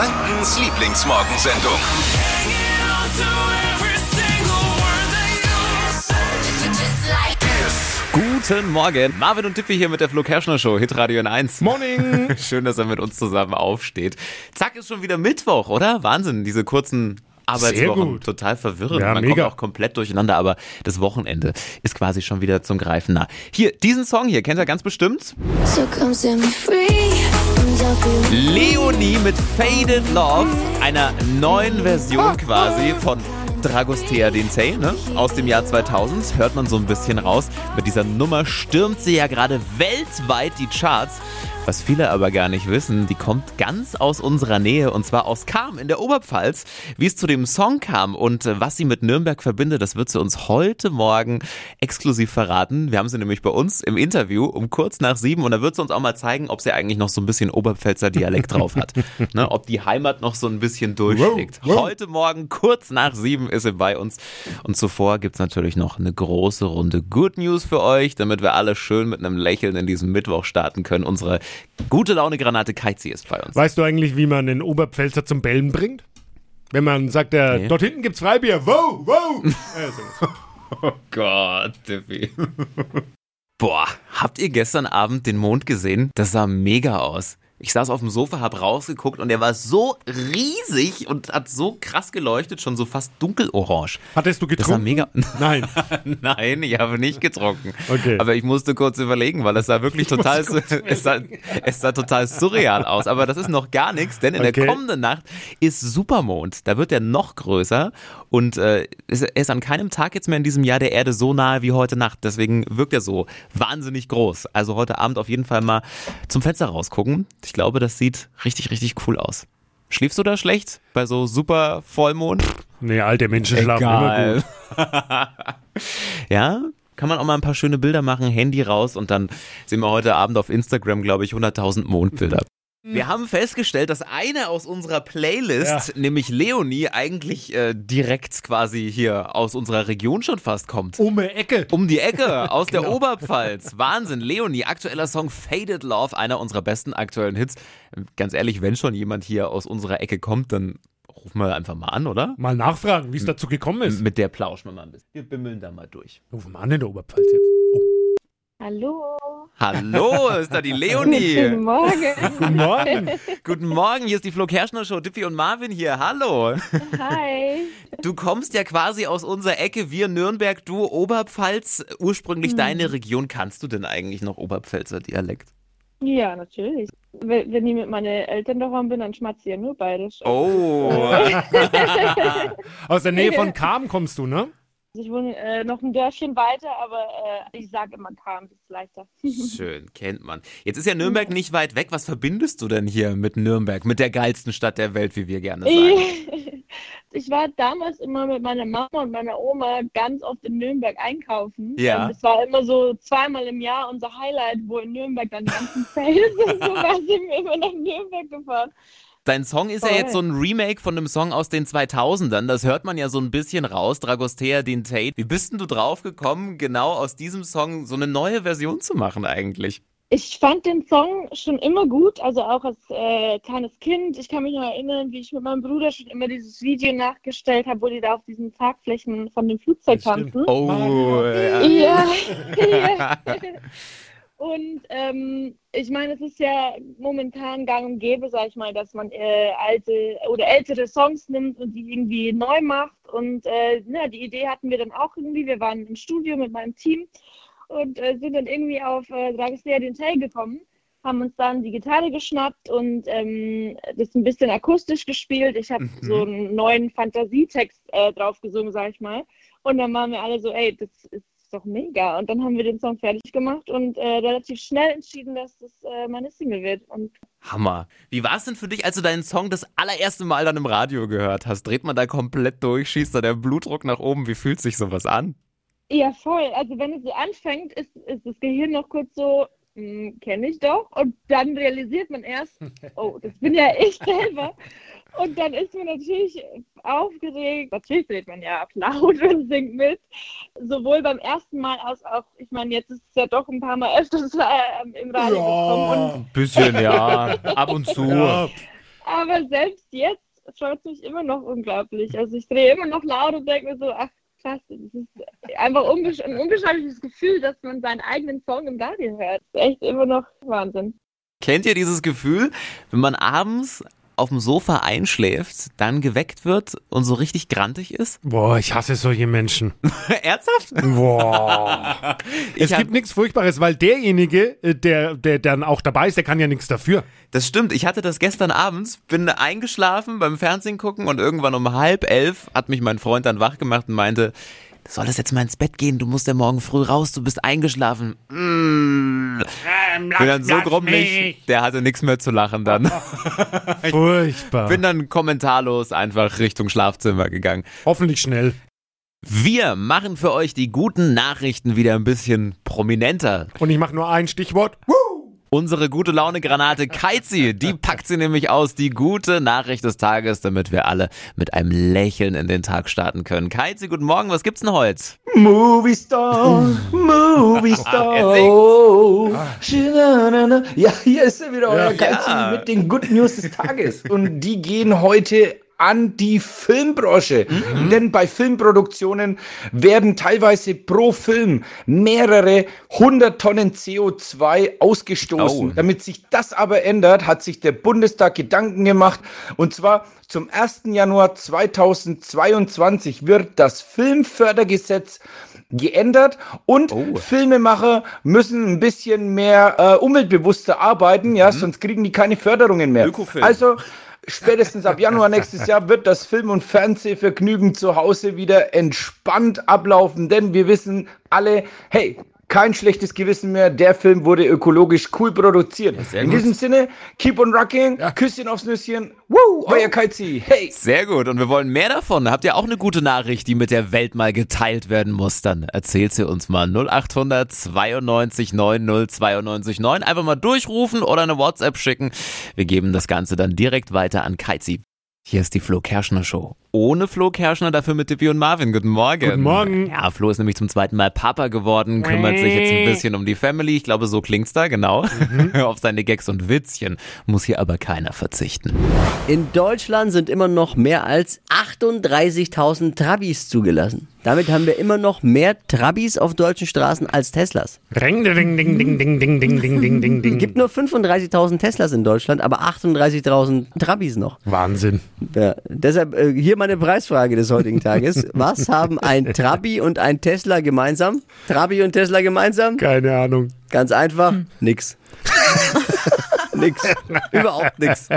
Frankens Lieblingsmorgensendung. Guten Morgen. Marvin und Tippi hier mit der Flo Kerschner Show, Hitradio in 1. Morning. Schön, dass er mit uns zusammen aufsteht. Zack, ist schon wieder Mittwoch, oder? Wahnsinn, diese kurzen Arbeitswochen. gut. Total verwirrend. Ja, Man mega. kommt auch komplett durcheinander, aber das Wochenende ist quasi schon wieder zum Greifen nah. Hier, diesen Song hier, kennt ihr ganz bestimmt? So Leonie mit Faded Love, einer neuen Version quasi von Dragostea Dintei, ne? Aus dem Jahr 2000 hört man so ein bisschen raus. Mit dieser Nummer stürmt sie ja gerade weltweit die Charts. Was viele aber gar nicht wissen, die kommt ganz aus unserer Nähe und zwar aus Kam in der Oberpfalz. Wie es zu dem Song kam und äh, was sie mit Nürnberg verbindet, das wird sie uns heute Morgen exklusiv verraten. Wir haben sie nämlich bei uns im Interview um kurz nach sieben und da wird sie uns auch mal zeigen, ob sie eigentlich noch so ein bisschen Oberpfälzer Dialekt drauf hat. ne, ob die Heimat noch so ein bisschen durchschlägt. Heute Morgen kurz nach sieben ist sie bei uns und zuvor gibt's natürlich noch eine große Runde Good News für euch, damit wir alle schön mit einem Lächeln in diesen Mittwoch starten können. Unsere gute Laune Granate Keizi ist bei uns. Weißt du eigentlich, wie man den Oberpfälzer zum Bellen bringt? Wenn man sagt, äh, Nee. dort hinten gibt's Freibier. Wow, wow. Oh Gott, Tippi. Boah, habt ihr gestern Abend den Mond gesehen? Das sah mega aus. Ich saß auf dem Sofa, hab rausgeguckt und der war so riesig und hat so krass geleuchtet, schon so fast dunkelorange. Hattest du Das sah getrunken? mega. Nein. Nein, ich habe nicht getrunken. Okay. Aber ich musste kurz überlegen, weil es sah wirklich total, es sah, es sah total surreal aus. Aber das ist noch gar nichts, denn in Okay. der kommenden Nacht ist Supermond. Da wird er noch größer und äh, ist- er ist an keinem Tag jetzt mehr in diesem Jahr der Erde so nahe wie heute Nacht. Deswegen wirkt er so wahnsinnig groß. Also heute Abend auf jeden Fall mal zum Fenster rausgucken. Ich glaube, das sieht richtig, richtig cool aus. Schläfst du da schlecht bei so super Vollmond? Nee, alte Menschen schlafen immer gut. ja, kann man auch mal ein paar schöne Bilder machen, Handy raus und dann sehen wir heute Abend auf Instagram, glaube ich, 100.000 Mondbilder. Wir haben festgestellt, dass eine aus unserer Playlist, nämlich Leonie, eigentlich äh, direkt quasi hier aus unserer Region schon fast kommt. Um die Ecke. Um die Ecke, aus der Oberpfalz. Wahnsinn. Leonie, aktueller Song Faded Love, einer unserer besten aktuellen Hits. Ganz ehrlich, wenn schon jemand hier aus unserer Ecke kommt, dann rufen wir einfach mal an, oder? Mal nachfragen, wie es dazu gekommen ist. Mit der plauschen wir mal ein bisschen. Wir bimmeln da mal durch. Rufen wir an in der Oberpfalz jetzt. Oh. Hallo. Hallo, ist da die Leonie. Guten Morgen. Guten Morgen. Guten Morgen, hier ist die Flo Kerschner Show. Diffi und Marvin hier. Hallo. Hi. Du kommst ja quasi aus unserer Ecke, wir Nürnberg, du Oberpfalz, ursprünglich deine Region. Kannst du denn eigentlich noch Oberpfälzer Dialekt? Ja, natürlich. Wenn ich mit meinen Eltern daheim bin, dann schmatze ich ja nur bayerisch. Oh. Aus der Nähe von Kam kommst du, ne? Ich wohne äh, noch ein Dörfchen weiter, aber äh, ich sage immer Kam, ist leichter. Schön, kennt man. Jetzt ist ja Nürnberg nicht weit weg. Was verbindest du denn hier mit Nürnberg, mit der geilsten Stadt der Welt, wie wir gerne sagen? Ich war damals immer mit meiner Mama und meiner Oma ganz oft in Nürnberg einkaufen. Ja. Und es war immer so zweimal im Jahr unser Highlight, wo in Nürnberg dann die ganzen Sales und so sind wir immer nach Nürnberg gefahren. Dein Song ist ja Voll. jetzt so ein Remake von einem Song aus den 2000ern. Das hört man ja so ein bisschen raus. Dragostea Din Tate. Wie bist denn du drauf gekommen, genau aus diesem Song so eine neue Version zu machen eigentlich? Ich fand den Song schon immer gut, also auch als äh, kleines Kind. Ich kann mich noch erinnern, wie ich mit meinem Bruder schon immer dieses Video nachgestellt habe, wo die da auf diesen Tragflächen von dem Flugzeug tanzen. Oh, ja. Ja, ja. Und ähm, ich meine, es ist ja momentan gang und gäbe, sag ich mal, dass man äh, alte oder ältere Songs nimmt und die irgendwie neu macht. Und äh, ja, die Idee hatten wir dann auch irgendwie. Wir waren im Studio mit meinem Team und äh, sind dann irgendwie auf äh, den Tay gekommen, haben uns dann die Gitarre geschnappt und ähm, das ein bisschen akustisch gespielt. Ich habe Mhm. so einen neuen Fantasietext äh, drauf gesungen, sag ich mal. Und dann waren wir alle so, ey, das ist doch mega. Und dann haben wir den Song fertig gemacht und äh, relativ schnell entschieden, dass das äh, meine Single wird. Und Hammer. Wie war es denn für dich, als du deinen Song das allererste Mal dann im Radio gehört hast? Dreht man da komplett durch? Schießt da der Blutdruck nach oben? Wie fühlt sich sowas an? ja, voll. Also wenn es so anfängt, ist, ist das Gehirn noch kurz so, kenne ich doch. Und dann realisiert man erst, oh, das bin ja ich selber. Und dann ist man natürlich aufgeregt. Natürlich dreht man ja auch laut und singt mit. Sowohl beim ersten Mal als auch, ich meine, jetzt ist es ja doch ein paar Mal öfters äh, im Radio gekommen. Und Ein bisschen, ja. Ab und zu. Ja, Aber selbst jetzt freut es mich immer noch unglaublich. Also ich drehe immer noch laut und denke mir so, ach krass, das ist einfach unbesch ein unbeschreibliches Gefühl, dass man seinen eigenen Song im Radio hört. Echt immer noch Wahnsinn. Kennt ihr dieses Gefühl, wenn man abends auf dem Sofa einschläft, dann geweckt wird und so richtig grantig ist? Boah, ich hasse solche Menschen. Ernsthaft? Boah. Es gibt nichts Furchtbares, weil derjenige, äh, der, der dann auch dabei ist, der kann ja nichts dafür. Das stimmt. Ich hatte das gestern abends, bin eingeschlafen beim Fernsehen gucken und irgendwann um halb elf hat mich mein Freund dann wach gemacht und meinte, du solltest jetzt mal ins Bett gehen, du musst ja morgen früh raus, du bist eingeschlafen. Mm. Bin dann so grummelig, der hatte nichts mehr zu lachen dann. Furchtbar. Bin dann kommentarlos einfach Richtung Schlafzimmer gegangen. Hoffentlich schnell. Wir machen für euch die guten Nachrichten wieder ein bisschen prominenter. Und ich mache nur ein Stichwort. Unsere gute Laune Granate Keizi, die packt sie nämlich aus, die gute Nachricht des Tages, damit wir alle mit einem Lächeln in den Tag starten können. Keizi, guten Morgen, was gibt's denn heute? Movie Star, Movie Ah, Star. Oh, Shinanana. Ja, hier ist er wieder, euer Ja. Geizi mit den Good News des Tages. Und die gehen heute an die Filmbranche. Mhm. Denn bei Filmproduktionen werden teilweise pro Film mehrere hundert Tonnen CO2 ausgestoßen. Oh. Damit sich das aber ändert, hat sich der Bundestag Gedanken gemacht. Und zwar zum 1. Januar 2022 wird das Filmfördergesetz geändert und Oh. Filmemacher müssen ein bisschen mehr äh, umweltbewusster arbeiten, ja, sonst kriegen die keine Förderungen mehr. Ökofilm. Also spätestens ab Januar nächstes Jahr wird das Film- und Fernsehvergnügen zu Hause wieder entspannt ablaufen, denn wir wissen alle, hey, kein schlechtes Gewissen mehr, der Film wurde ökologisch cool produziert. sehr In diesem Sinne, keep on rocking, Küsschen aufs Nüsschen, woo, euer Kaizi, hey! Sehr gut, und wir wollen mehr davon. Habt ihr auch eine gute Nachricht, die mit der Welt mal geteilt werden muss? Dann erzählt sie uns mal 0800 92 90 92 9. Einfach mal durchrufen oder eine WhatsApp schicken. Wir geben das Ganze dann direkt weiter an Keizi. Hier ist die Flo Kerschner Show. Ohne Flo Kerschner, dafür mit Tippi und Marvin. Guten Morgen. Guten Morgen. Ja, Flo ist nämlich zum zweiten Mal Papa geworden, kümmert sich jetzt ein bisschen um die Family. Ich glaube, so klingt's da, genau. Auf seine Gags und Witzchen muss hier aber keiner verzichten. In Deutschland sind immer noch mehr als 38.000 Trabis zugelassen. Damit haben wir immer noch mehr Trabis auf deutschen Straßen als Teslas. Ring, ding, ding, ding, ding, ding, ding, ding, ding, ding, Es ding. gibt nur 35.000 Teslas in Deutschland, aber 38.000 Trabis noch. Wahnsinn. Ja, deshalb äh, hier meine Preisfrage des heutigen Tages. Was haben ein Trabi und ein Tesla gemeinsam? Trabi und Tesla gemeinsam? Keine Ahnung. Ganz einfach, nix. nix. Überhaupt nix.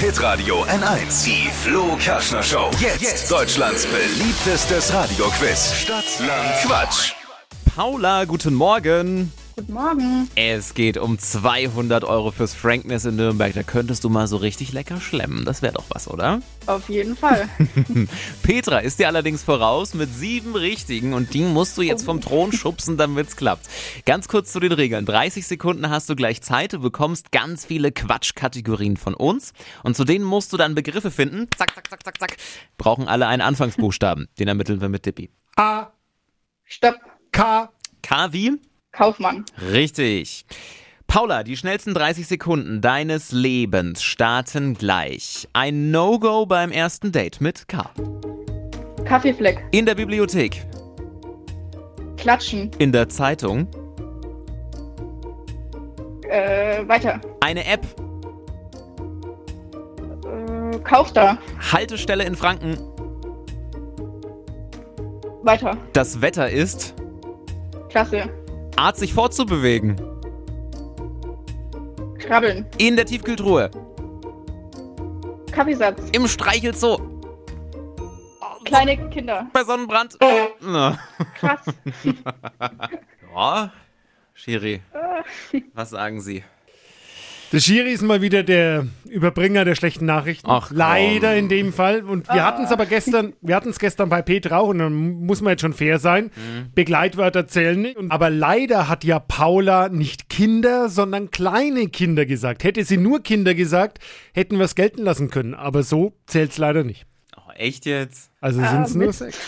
Hitradio N1. Die Flo Kerschner Show. Jetzt, Deutschlands beliebtestes Radioquiz. Stadt, Land, Quatsch. Paula, guten Morgen. Guten Morgen. Es geht um 200 Euro fürs Frankness in Nürnberg. Da könntest du mal so richtig lecker schlemmen. Das wäre doch was, oder? Auf jeden Fall. Petra ist dir allerdings voraus mit sieben richtigen und die musst du jetzt vom Thron schubsen, damit's klappt. Ganz kurz zu den Regeln. 30 Sekunden hast du gleich Zeit. Du bekommst ganz viele Quatschkategorien von uns und zu denen musst du dann Begriffe finden. Zack, zack, zack, zack, zack. Brauchen alle einen Anfangsbuchstaben. Den ermitteln wir mit Dippi. A, Stopp. K, K wie? Kaufmann. Richtig. Paula, die schnellsten 30 Sekunden deines Lebens starten gleich. Ein No-Go beim ersten Date mit K. Kaffeefleck. In der Bibliothek, Klatschen. in der Zeitung, Äh, weiter. eine App, Äh, Kaufstar. Haltestelle in Franken, Weiter. das Wetter ist, Klasse. Art sich fortzubewegen, Krabbeln. in der Tiefkühltruhe, Kaffeesatz. im Streichelzoo, Kleine Kinder. bei Sonnenbrand. Na. Krass. Ja, Schiri, was sagen Sie? Der Schiri ist mal wieder der Überbringer der schlechten Nachrichten. Ach, komm. Leider in dem Fall. Und wir hatten es aber gestern, wir hatten es gestern bei Petra auch, und dann muss man jetzt schon fair sein. Begleitwörter zählen nicht. Und, aber leider hat ja Paula nicht Kinder, sondern kleine Kinder gesagt. Hätte sie nur Kinder gesagt, hätten wir es gelten lassen können. Aber so zählt es leider nicht. Oh, echt jetzt? Also sind es nur sechs.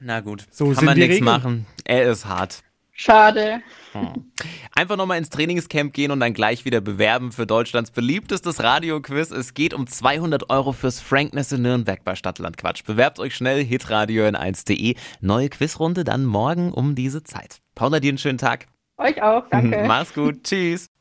Na gut, So kann sind man nichts machen. Er ist hart. Schade. Einfach nochmal ins Trainingscamp gehen und dann gleich wieder bewerben für Deutschlands beliebtestes Radioquiz. Es geht um 200 Euro fürs Frankness in Nürnberg bei Stadtland Quatsch. Bewerbt euch schnell, hitradio in 1.de. Neue Quizrunde dann morgen um diese Zeit. Paula, dir einen schönen Tag. Euch auch, danke. Mach's gut. Tschüss.